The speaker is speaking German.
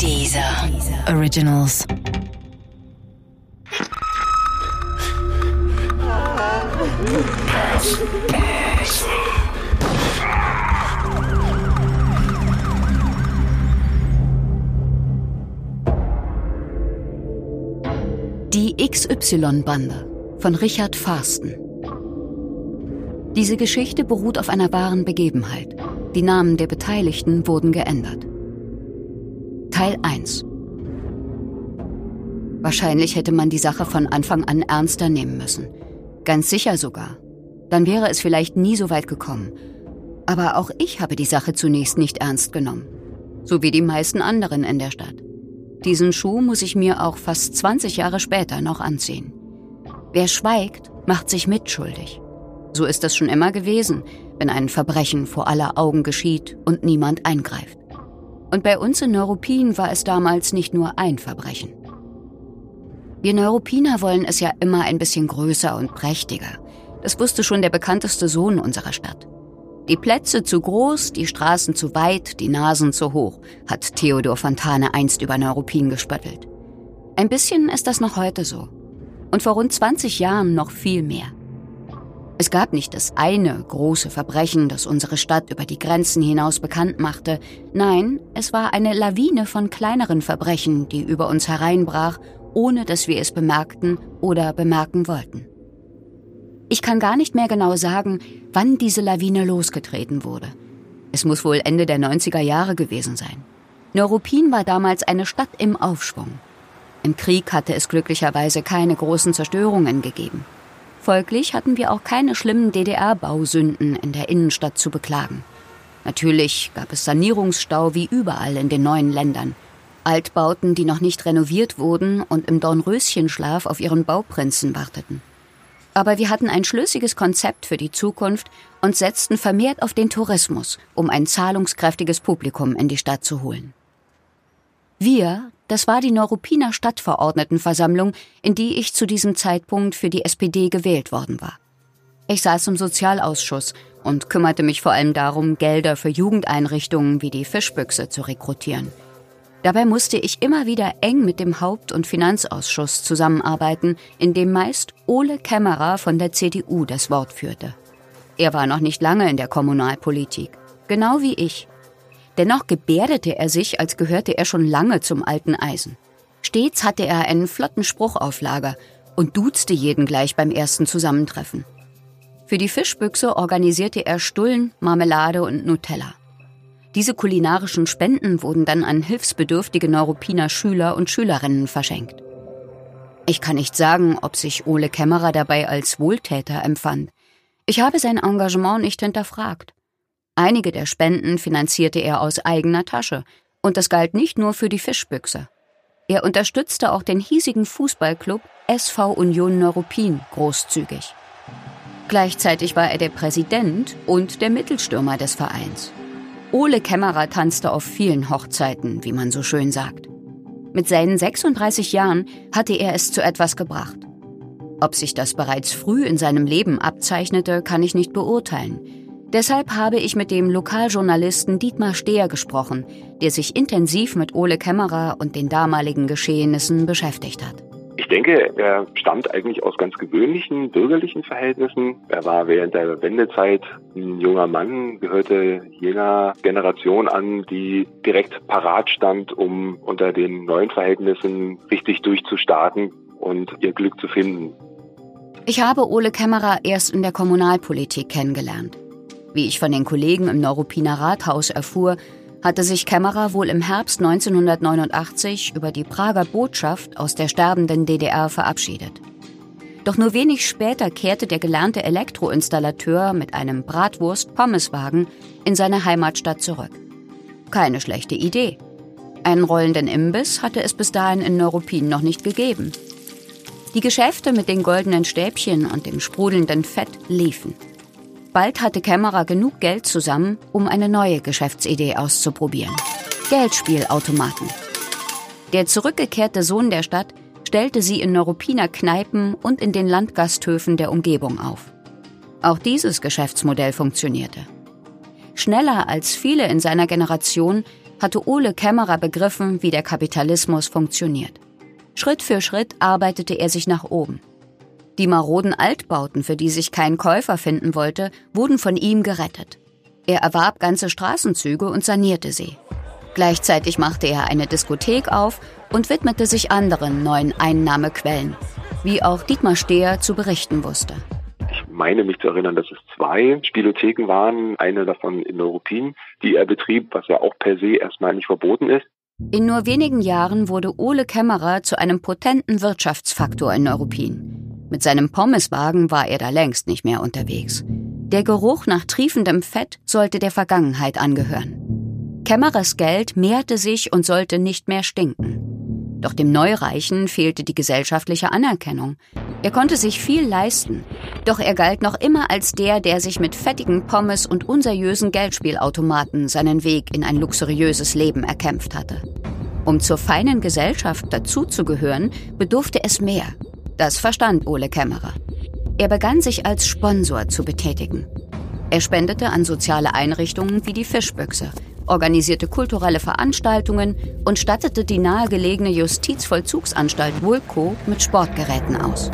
Dieser Originals. Die XY-Bande von Richard Farsten. Diese Geschichte beruht auf einer wahren Begebenheit. Die Namen der Beteiligten wurden geändert. Teil 1 Wahrscheinlich hätte man die Sache von Anfang an ernster nehmen müssen. Ganz sicher sogar. Dann wäre es vielleicht nie so weit gekommen. Aber auch ich habe die Sache zunächst nicht ernst genommen. So wie die meisten anderen in der Stadt. Diesen Schuh muss ich mir auch fast 20 Jahre später noch anziehen. Wer schweigt, macht sich mitschuldig. So ist es schon immer gewesen, wenn ein Verbrechen vor aller Augen geschieht und niemand eingreift. Und bei uns in Neuruppin war es damals nicht nur ein Verbrechen. Wir Neuruppiner wollen es ja immer ein bisschen größer und prächtiger. Das wusste schon der bekannteste Sohn unserer Stadt. Die Plätze zu groß, die Straßen zu weit, die Nasen zu hoch, hat Theodor Fontane einst über Neuruppin gespöttelt. Ein bisschen ist das noch heute so. Und vor rund 20 Jahren noch viel mehr. Es gab nicht das eine große Verbrechen, das unsere Stadt über die Grenzen hinaus bekannt machte. Nein, es war eine Lawine von kleineren Verbrechen, die über uns hereinbrach ohne dass wir es bemerkten oder bemerken wollten. Ich kann gar nicht mehr genau sagen, wann diese Lawine losgetreten wurde. Es muss wohl Ende der 90er Jahre gewesen sein. Neuruppin war damals eine Stadt im Aufschwung. Im Krieg hatte es glücklicherweise keine großen Zerstörungen gegeben. Folglich hatten wir auch keine schlimmen DDR-Bausünden in der Innenstadt zu beklagen. Natürlich gab es Sanierungsstau wie überall in den neuen Ländern – Altbauten, die noch nicht renoviert wurden und im Dornröschenschlaf auf ihren Bauprinzen warteten. Aber wir hatten ein schlüssiges Konzept für die Zukunft und setzten vermehrt auf den Tourismus, um ein zahlungskräftiges Publikum in die Stadt zu holen. Wir, das war die Neuruppiner Stadtverordnetenversammlung, in die ich zu diesem Zeitpunkt für die SPD gewählt worden war. Ich saß im Sozialausschuss und kümmerte mich vor allem darum, Gelder für Jugendeinrichtungen wie die Fischbüchse zu rekrutieren – Dabei musste ich immer wieder eng mit dem Haupt- und Finanzausschuss zusammenarbeiten, in dem meist Ole Kämmerer von der CDU das Wort führte. Er war noch nicht lange in der Kommunalpolitik, genau wie ich. Dennoch gebärdete er sich, als gehörte er schon lange zum alten Eisen. Stets hatte er einen flotten Spruch auf Lager und duzte jeden gleich beim ersten Zusammentreffen. Für die Fischbüchse organisierte er Stullen, Marmelade und Nutella. Diese kulinarischen Spenden wurden dann an hilfsbedürftige Neuruppiner Schüler und Schülerinnen verschenkt. Ich kann nicht sagen, ob sich Ole Kämmerer dabei als Wohltäter empfand. Ich habe sein Engagement nicht hinterfragt. Einige der Spenden finanzierte er aus eigener Tasche, und das galt nicht nur für die Fischbüchse. Er unterstützte auch den hiesigen Fußballclub SV Union Neuruppin großzügig. Gleichzeitig war er der Präsident und der Mittelstürmer des Vereins. Ole Kämmerer tanzte auf vielen Hochzeiten, wie man so schön sagt. Mit seinen 36 Jahren hatte er es zu etwas gebracht. Ob sich das bereits früh in seinem Leben abzeichnete, kann ich nicht beurteilen. Deshalb habe ich mit dem Lokaljournalisten Dietmar Steher gesprochen, der sich intensiv mit Ole Kämmerer und den damaligen Geschehnissen beschäftigt hat. Ich denke, er stammt eigentlich aus ganz gewöhnlichen bürgerlichen Verhältnissen. Er war während der Wendezeit ein junger Mann, gehörte jener Generation an, die direkt parat stand, um unter den neuen Verhältnissen richtig durchzustarten und ihr Glück zu finden. Ich habe Ole Kämmerer erst in der Kommunalpolitik kennengelernt. Wie ich von den Kollegen im Neuruppiner Rathaus erfuhr, hatte sich Kämmerer wohl im Herbst 1989 über die Prager Botschaft aus der sterbenden DDR verabschiedet. Doch nur wenig später kehrte der gelernte Elektroinstallateur mit einem Bratwurst-Pommeswagen in seine Heimatstadt zurück. Keine schlechte Idee. Einen rollenden Imbiss hatte es bis dahin in Neuruppin noch nicht gegeben. Die Geschäfte mit den goldenen Stäbchen und dem sprudelnden Fett liefen. Bald hatte Kämmerer genug Geld zusammen, um eine neue Geschäftsidee auszuprobieren. Geldspielautomaten. Der zurückgekehrte Sohn der Stadt stellte sie in Neuruppiner Kneipen und in den Landgasthöfen der Umgebung auf. Auch dieses Geschäftsmodell funktionierte. Schneller als viele in seiner Generation hatte Ole Kämmerer begriffen, wie der Kapitalismus funktioniert. Schritt für Schritt arbeitete er sich nach oben. Die maroden Altbauten, für die sich kein Käufer finden wollte, wurden von ihm gerettet. Er erwarb ganze Straßenzüge und sanierte sie. Gleichzeitig machte er eine Diskothek auf und widmete sich anderen neuen Einnahmequellen, wie auch Dietmar Steher zu berichten wusste. Ich meine mich zu erinnern, dass es zwei Spielotheken waren, eine davon in Neuruppin, die er betrieb, was ja auch per se erstmal nicht verboten ist. In nur wenigen Jahren wurde Ole Kämmerer zu einem potenten Wirtschaftsfaktor in Neuruppin. Mit seinem Pommeswagen war er da längst nicht mehr unterwegs. Der Geruch nach triefendem Fett sollte der Vergangenheit angehören. Kämmerers Geld mehrte sich und sollte nicht mehr stinken. Doch dem Neureichen fehlte die gesellschaftliche Anerkennung. Er konnte sich viel leisten, doch er galt noch immer als der, der sich mit fettigen Pommes und unseriösen Geldspielautomaten seinen Weg in ein luxuriöses Leben erkämpft hatte. Um zur feinen Gesellschaft dazuzugehören, bedurfte es mehr. Das verstand Ole Kämmerer. Er begann sich als Sponsor zu betätigen. Er spendete an soziale Einrichtungen wie die Fischbüchse organisierte kulturelle Veranstaltungen und stattete die nahegelegene Justizvollzugsanstalt Wulko mit Sportgeräten aus.